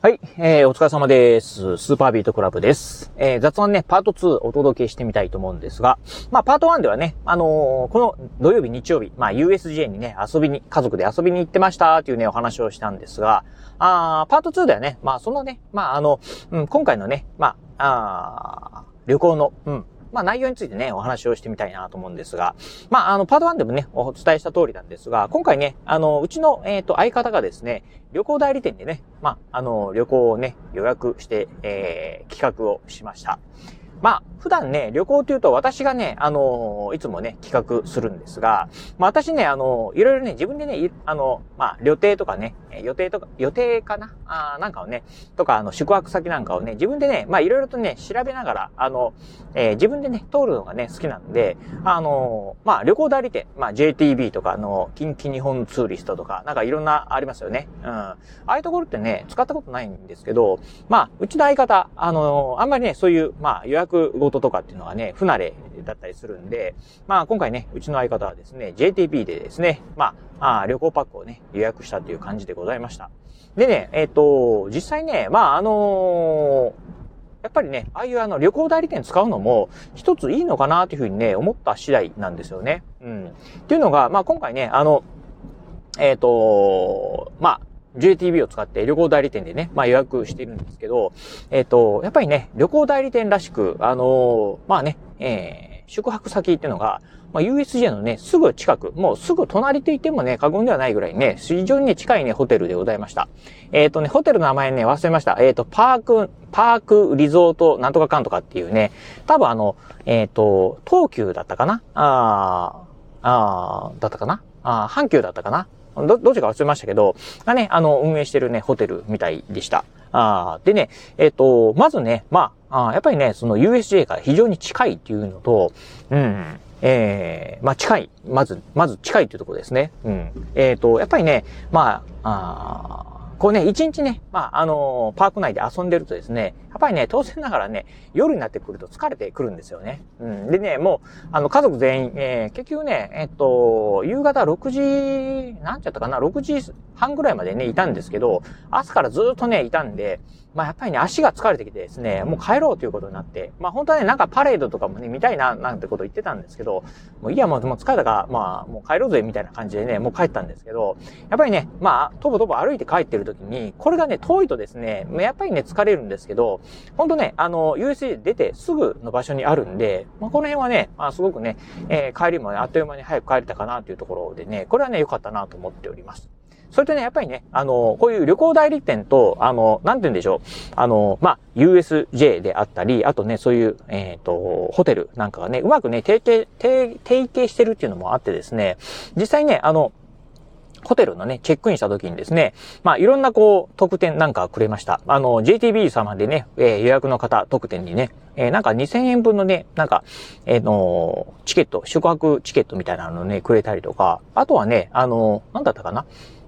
はい、えー、お疲れ様です。スーパービートクラブです。えー、雑談ね、パート2お届けしてみたいと思うんですが、まあ、パート1ではね、あのー、この土曜日、日曜日、まあ、USJ にね、遊びに、家族で遊びに行ってましたっていうね、お話をしたんですが、あパート2ではね、まあ、そのね、まあ、あの、うん、今回のね、まあ、あ旅行の、うん、まあ内容についてね、お話をしてみたいなと思うんですが、まああの、パート1でもね、お伝えした通りなんですが、今回ね、あの、うちの、えっ、ー、と、相方がですね、旅行代理店でね、まあ、あの、旅行をね、予約して、えー、企画をしました。まあ、普段ね、旅行というと私がね、あの、いつもね、企画するんですが、まあ私ね、あの、いろいろね、自分でね、あの、まあ、旅程とかね、予定とか、予定かなあなんかをね、とか、あの、宿泊先なんかをね、自分でね、まあいろいろとね、調べながら、あの、えー、自分でね、通るのがね、好きなんで、あの、まあ旅行代理店、まあ JTB とか、あの、近畿日本ツーリストとか、なんかいろんなありますよね。うん。ああいうところってね、使ったことないんですけど、まあ、うちの相方、あの、あんまりね、そういう、まあ予約事とかっていうのはね、不慣れだったりするんで、まあ今回ね、うちの相方はですね、JTB でですね、まあ、あ旅行パックをね、予約したという感じでございました。でね、えっ、ー、と、実際ね、まああのーやっぱりね、ああいうあの旅行代理店使うのも一ついいのかなというふうにね、思った次第なんですよね。うん。っていうのが、まあ今回ね、あの、えっ、ー、と、まあ、JTB を使って旅行代理店でね、まあ予約しているんですけど、えっ、ー、と、やっぱりね、旅行代理店らしく、あのー、まあね、えー、宿泊先っていうのが、まあ、USJ のね、すぐ近く、もうすぐ隣と言ってもね、過言ではないぐらいね、非常にね、近いね、ホテルでございました。えっ、ー、とね、ホテルの名前ね、忘れました。えっ、ー、と、パーク、パークリゾートなんとかかんとかっていうね、多分あの、えっ、ー、と、東急だったかな？ああ、あだったかな？あ阪急だったかな？ど、どっちか忘れましたけど、がね、あの、運営してるね、ホテルみたいでした。あでね、えっ、と、まずね、まあ、あやっぱりね、その USJ が非常に近いっていうのと、うん、ええー、まあ近い。まず、まず近いというところですね。うん。えっ、ー、と、やっぱりね、まあ、ああこうね、一日ね、まあ、あのー、パーク内で遊んでるとですね、っぱりね、当然ながらね、夜になってくると疲れてくるんですよね。うん。でね、もう、あの、家族全員、えー、結局ね、えっと、夕方6時、なんちゃったかな、6時半ぐらいまでね、いたんですけど、朝からずっとね、いたんで、まあやっぱりね、足が疲れてきてですね、もう帰ろうということになって、まあ本当はね、なんかパレードとかもね、見たいな、なんてこと言ってたんですけど、もういいや、もう疲れたから、まあもう帰ろうぜ、みたいな感じでね、もう帰ったんですけど、やっぱりね、まあ、とぼとぼ歩いて帰ってる時に、これがね、遠いとですね、やっぱりね、疲れるんですけど、本当ね、あの、USJ 出てすぐの場所にあるんで、まあこの辺はね、まあすごくね、えー、帰りもね、あっという間に早く帰れたかなというところでね、これはね、良かったなと思っております。それとね、やっぱりね、あの、こういう旅行代理店と、あの、なんて言うんでしょう。あの、まあ、USJ であったり、あとね、そういう、えっ、ー、と、ホテルなんかがね、うまくね、提携、提携してるっていうのもあってですね、実際ね、あの、ホテルのね、チェックインした時にですね、まあ、いろんなこう、特典なんかくれました。あの、JTB 様でね、えー、予約の方特典にね、えー、なんか2000円分のね、なんか、えー、のチケット、宿泊チケットみたいなのね、くれたりとか、あとはね、あの、なんだったかな？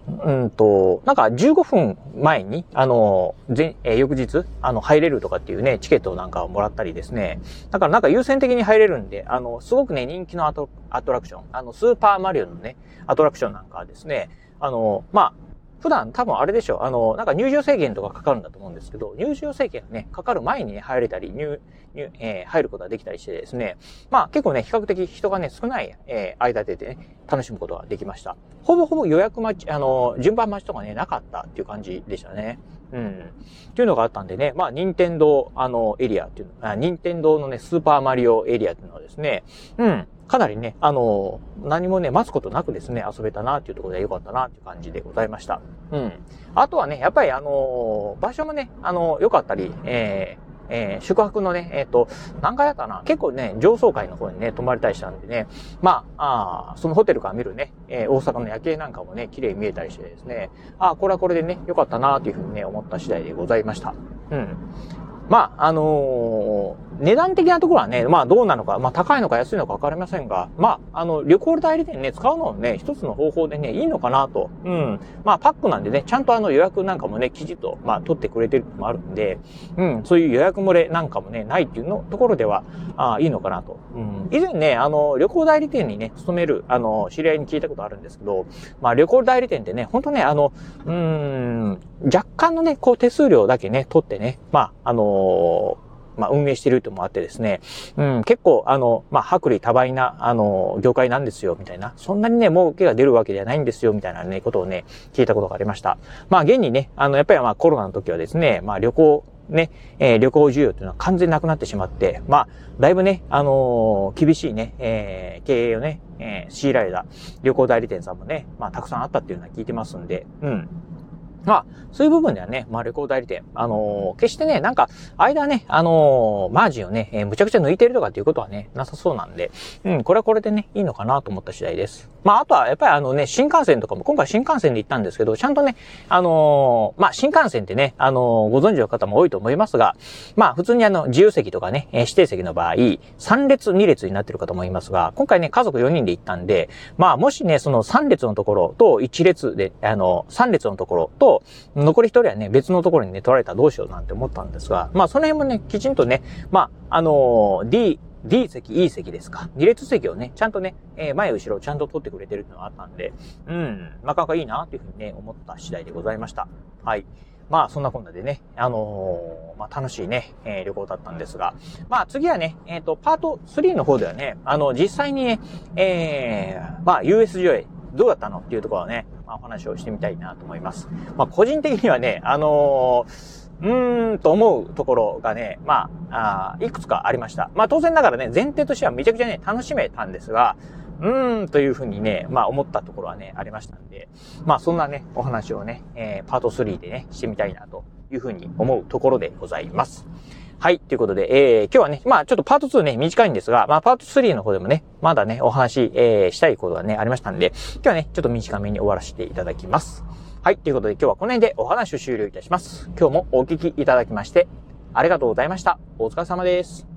うんと、なんか15分前に、あの、前、え、翌日、あの、入れるとかっていうね、チケットなんかをもらったりですね。だからなんか優先的に入れるんで、あの、すごくね、人気のアトアトラクション、あの、スーパーマリオのね、アトラクションなんかはですね、あの、まあ、普段多分あれでしょう。あの、なんか入場制限とかかかるんだと思うんですけど、入場制限がね、かかる前にね、入れたり、入、入、えー、入ることができたりしてですね、まあ結構ね、比較的人がね、少ない、えー、間でね、楽しむことができました。ほぼほぼ予約待ち、あの、順番待ちとかね、なかったっていう感じでしたね。うん。っていうのがあったんでね、まあ、任天堂、あの、エリアっていうの、あ任天堂のね、スーパーマリオエリアっていうのはですね、うん。かなりね、あの、何もね、待つことなくですね、遊べたなっていうところで良かったなっていう感じでございました。うん。あとはね、やっぱりあの、場所もね、あの、良かったり、えーえー、宿泊のね、えっ、ー、と、何回やったかな？結構ね、上層階の方にね、泊まりたりしたんでね、まあ、あそのホテルから見るね、えー、大阪の夜景なんかもね、綺麗に見えたりしてですね、あこれはこれでね、良かったなというふうにね、思った次第でございました。うん。まあ、あのー、値段的なところはね、まあどうなのか、まあ高いのか安いのかわかりませんが、まあ、あの、旅行代理店ね、使うのもね、一つの方法でね、いいのかなと。うん。まあパックなんでね、ちゃんとあの予約なんかもね、きちっと、まあ取ってくれてるのもあるんで、うん、そういう予約漏れなんかもね、ないっていうのところでは、ああ、いいのかなと。うん。以前ね、あの、旅行代理店にね、勤める、あの、知り合いに聞いたことあるんですけど、まあ旅行代理店ってね、ほんとね、あの、うん、若干のね、こう手数料だけね、取ってね、まあ、あのーまあ、運営しているともあってですね、うん、結構、あの、まあ、薄利多売な、あの、業界なんですよ、みたいな。そんなにね、儲けが出るわけではないんですよ、みたいなね、ことをね、聞いたことがありました。まあ、現にね、あの、やっぱりまあ、コロナの時はですね、まあ、旅行、ね、えー、旅行需要というのは完全なくなってしまって、まあ、だいぶね、あのー、厳しいね、えー、経営をね、えー、強いられた旅行代理店さんもね、まあ、たくさんあったっていうのは聞いてますんで、うん。まあ、そういう部分ではね、まあ、旅行代理店、あのー、決してね、なんか、間ね、あのー、マージンをね、えー、むちゃくちゃ抜いてるとかっていうことはね、なさそうなんで、うん、これはこれでね、いいのかなと思った次第です。まあ、あとは、やっぱりあのね、新幹線とかも、今回新幹線で行ったんですけど、ちゃんとね、あのー、まあ、新幹線ってね、あのご存知の方も多いと思いますが、まあ、普通にあの、自由席とかね、指定席の場合、3列、2列になってるかと思いますが、今回ね、家族4人で行ったんで、まあ、もしね、その3列のところと1列で、あの、3列のところと、残り1人はね、別のところにね、取られたらどうしようなんて思ったんですが、まあ、その辺もね、きちんとね、まあ、あのー D、D 席、E 席ですか。2列席をね、ちゃんとね、えー、前後ろちゃんと取ってくれてるっていうのがあったんで、うん、なかなかいいなっていうふうにね、思った次第でございました。はい。まあ、そんなこんなでね、あのー、まあ、楽しいね、えー、旅行だったんですが、まあ、次はね、えっ、ー、と、パート3の方ではね、あの、実際にね、えー、まあ、USJ どうだったのっていうところをね、まあ、お話をしてみたいなと思います。まあ、個人的にはね、あのーうーんと思うところがね、まあ、あいくつかありました。まあ当然ながらね、前提としてはめちゃくちゃね、楽しめたんですが、うーんというふうにね、まあ思ったところはね、ありましたんで、まあそんなね、お話をね、えー、パート3でね、してみたいなというふうに思うところでございます。はい。ということで、えー、今日はね、まあちょっとパート2ね、短いんですが、まあパート3の方でもね、まだね、お話、えー、したいことがね、ありましたんで、今日はね、ちょっと短めに終わらせていただきます。はい。ということで今日はこの辺でお話を終了いたします。今日もお聞きいただきまして、ありがとうございました。お疲れ様です。